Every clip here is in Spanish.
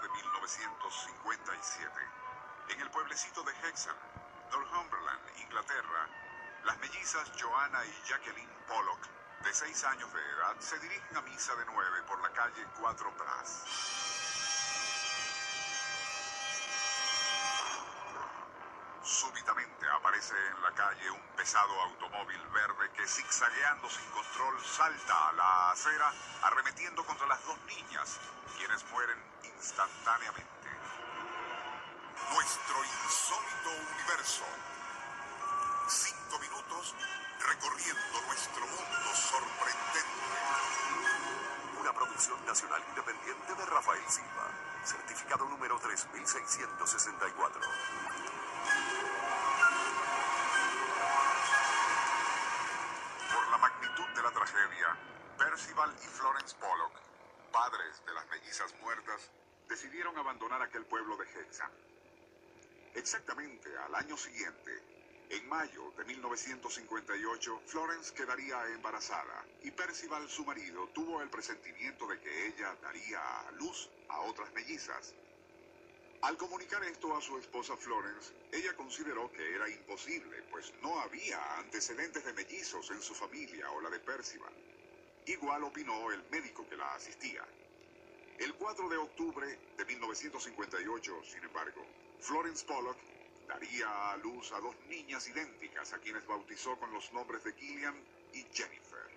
De 1957. En el pueblecito de Hexham, Northumberland, Inglaterra, las mellizas Joanna y Jacqueline Pollock, de seis años de edad, se dirigen a misa de nueve por la calle Cuatro Bras. Aparece en la calle un pesado automóvil verde que zigzagueando sin control salta a la acera arremetiendo contra las dos niñas, quienes mueren instantáneamente. Nuestro insólito universo. Cinco minutos recorriendo nuestro mundo sorprendente. Una producción nacional independiente de Rafael Silva. Certificado número 3664. De las mellizas muertas, decidieron abandonar aquel pueblo de Hexham. Exactamente al año siguiente, en mayo de 1958, Florence quedaría embarazada y Percival, su marido, tuvo el presentimiento de que ella daría a luz a otras mellizas. Al comunicar esto a su esposa Florence, ella consideró que era imposible, pues no había antecedentes de mellizos en su familia o la de Percival. Igual opinó el médico que la asistía. El 4 de octubre de 1958, sin embargo, Florence Pollock daría a luz a dos niñas idénticas a quienes bautizó con los nombres de Gillian y Jennifer.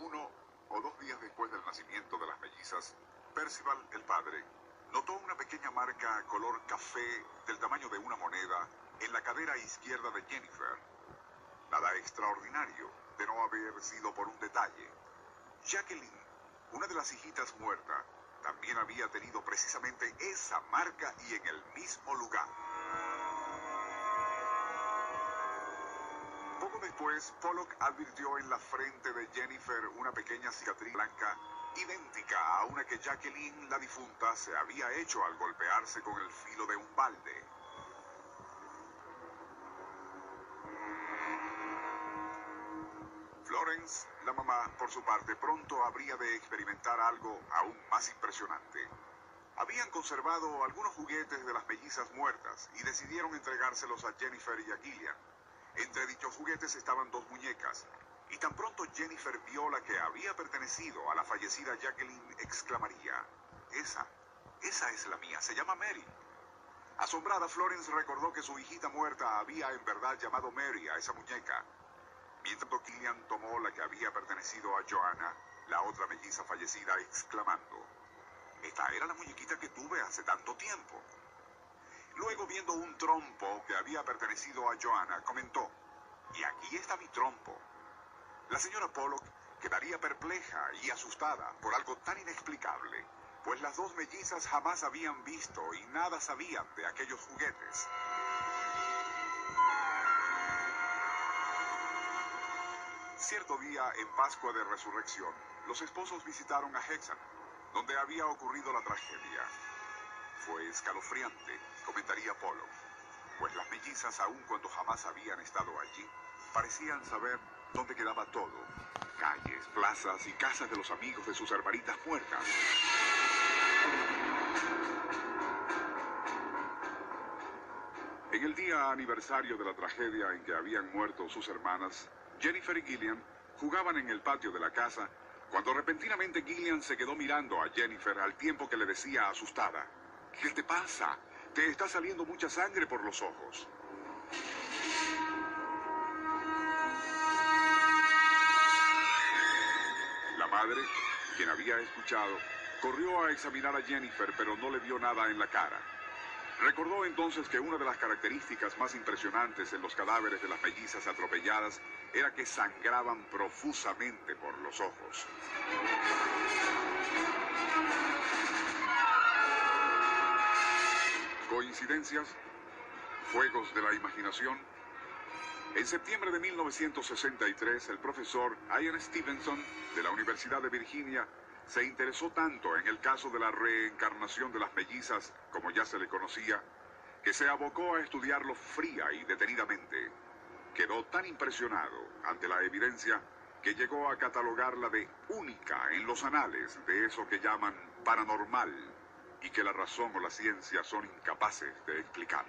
Uno o dos días después del nacimiento de las mellizas, Percival, el padre, notó una pequeña marca color café del tamaño de una moneda en la cadera izquierda de Jennifer. Nada extraordinario de no haber sido por un detalle. Jacqueline, una de las hijitas muerta, también había tenido precisamente esa marca y en el mismo lugar. Poco después, Pollock advirtió en la frente de Jennifer una pequeña cicatriz blanca idéntica a una que Jacqueline, la difunta, se había hecho al golpearse con el filo de un balde. Florence, la mamá, por su parte, pronto habría de experimentar algo aún más impresionante. Habían conservado algunos juguetes de las mellizas muertas y decidieron entregárselos a Jennifer y a Gillian. Entre dichos juguetes estaban dos muñecas, y tan pronto Jennifer vio la que había pertenecido a la fallecida Jacqueline, exclamaría, esa, esa es la mía, se llama Mary. Asombrada, Florence recordó que su hijita muerta había en verdad llamado Mary a esa muñeca. Mientras Gillian tomó la que había pertenecido a Joanna, la otra melliza fallecida, exclamando, esta era la muñequita que tuve hace tanto tiempo. Luego, viendo un trompo que había pertenecido a Joanna, comentó, y aquí está mi trompo. La señora Pollock quedaría perpleja y asustada por algo tan inexplicable, pues las dos mellizas jamás habían visto y nada sabían de aquellos juguetes. Cierto día, en Pascua de Resurrección, los esposos visitaron a Hexham, donde había ocurrido la tragedia. Fue escalofriante, comentaría Polo, pues las mellizas, aun cuando jamás habían estado allí, parecían saber dónde quedaba todo. Calles, plazas y casas de los amigos de sus hermanitas muertas. En el día aniversario de la tragedia en que habían muerto sus hermanas, Jennifer y Gillian jugaban en el patio de la casa cuando repentinamente Gillian se quedó mirando a Jennifer al tiempo que le decía asustada, ¿qué te pasa? Te está saliendo mucha sangre por los ojos. La padre, quien había escuchado, corrió a examinar a Jennifer, pero no le vio nada en la cara. Recordó entonces que una de las características más impresionantes en los cadáveres de las mellizas atropelladas era que sangraban profusamente por los ojos. ¿Coincidencias? ¿Juegos de la imaginación? En septiembre de 1963, el profesor Ian Stevenson de la Universidad de Virginia se interesó tanto en el caso de la reencarnación de las mellizas, como ya se le conocía, que se abocó a estudiarlo fría y detenidamente. Quedó tan impresionado ante la evidencia que llegó a catalogarla de única en los anales de eso que llaman paranormal y que la razón o la ciencia son incapaces de explicar.